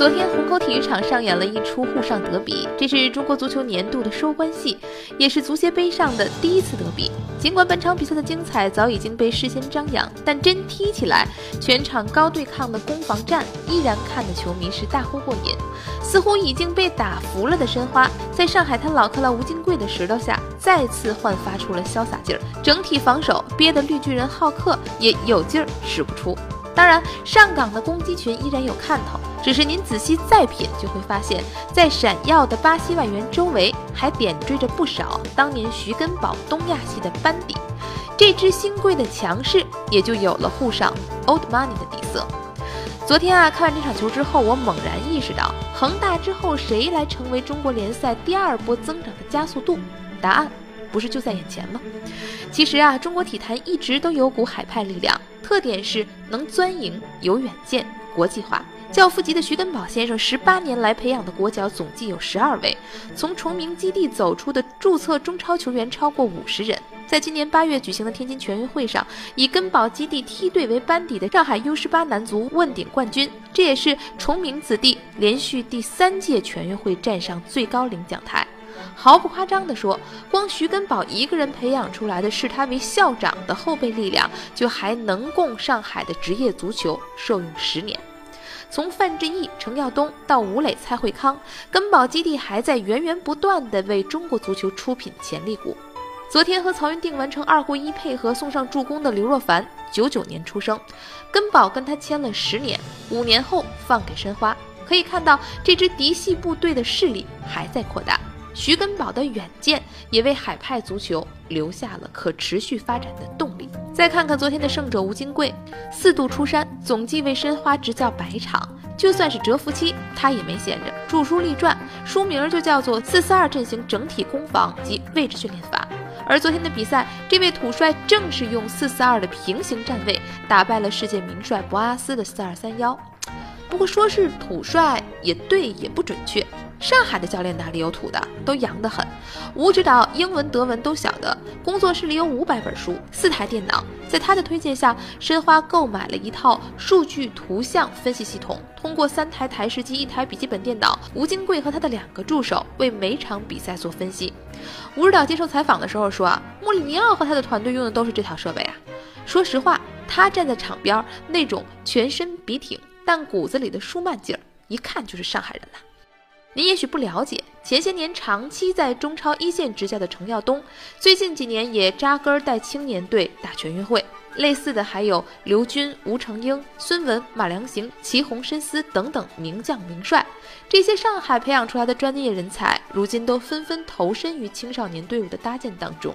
昨天，虹口体育场上演了一出沪上德比，这是中国足球年度的收官戏，也是足协杯上的第一次德比。尽管本场比赛的精彩早已经被事先张扬，但真踢起来，全场高对抗的攻防战依然看得球迷是大呼过瘾。似乎已经被打服了的申花，在上海滩老克拉吴金贵的石头下，再次焕发出了潇洒劲儿，整体防守憋得绿巨人浩克也有劲儿使不出。当然，上港的攻击群依然有看头。只是您仔细再品，就会发现，在闪耀的巴西外援周围，还点缀着不少当年徐根宝东亚系的班底。这支新贵的强势，也就有了沪上 old money 的底色。昨天啊，看完这场球之后，我猛然意识到，恒大之后谁来成为中国联赛第二波增长的加速度？答案不是就在眼前吗？其实啊，中国体坛一直都有股海派力量，特点是能钻营、有远见、国际化。教父级的徐根宝先生，十八年来培养的国脚总计有十二位，从崇明基地走出的注册中超球员超过五十人。在今年八月举行的天津全运会上，以根宝基地梯队为班底的上海 U 十八男足问鼎冠军，这也是崇明子弟连续第三届全运会站上最高领奖台。毫不夸张地说，光徐根宝一个人培养出来的视他为校长的后备力量，就还能供上海的职业足球受用十年。从范志毅、程耀东到吴磊、蔡慧康，根宝基地还在源源不断地为中国足球出品潜力股。昨天和曹云定完成二互一配合送上助攻的刘若凡，九九年出生，根宝跟他签了十年，五年后放给申花。可以看到，这支嫡系部队的势力还在扩大。徐根宝的远见也为海派足球留下了可持续发展的动。再看看昨天的胜者吴金贵，四度出山，总计为申花执教百场。就算是蛰伏期，他也没闲着，著书立传，书名就叫做《四四二阵型整体攻防及位置训练法》。而昨天的比赛，这位土帅正是用四四二的平行站位，打败了世界名帅博阿斯的四二三幺。不过说是土帅也对，也不准确。上海的教练哪里有土的，都洋得很。吴指导英文、德文都晓得，工作室里有五百本书，四台电脑。在他的推荐下，申花购买了一套数据图像分析系统，通过三台台式机、一台笔记本电脑，吴金贵和他的两个助手为每场比赛做分析。吴指导接受采访的时候说：“啊，穆里尼奥和他的团队用的都是这套设备啊。”说实话，他站在场边那种全身笔挺，但骨子里的舒曼劲儿，一看就是上海人呐。您也许不了解，前些年长期在中超一线执教的程耀东，最近几年也扎根带青年队打全运会。类似的还有刘军、吴成英、孙文、马良行、祁宏、申思等等名将名帅。这些上海培养出来的专业人才，如今都纷纷投身于青少年队伍的搭建当中。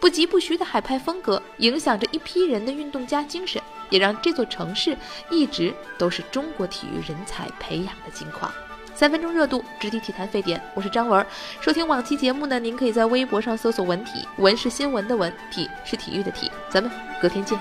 不疾不徐的海派风格，影响着一批人的运动家精神，也让这座城市一直都是中国体育人才培养的金矿。三分钟热度，直抵体坛沸点。我是张文。收听往期节目呢，您可以在微博上搜索“文体”，文是新闻的文，体是体育的体。咱们隔天见。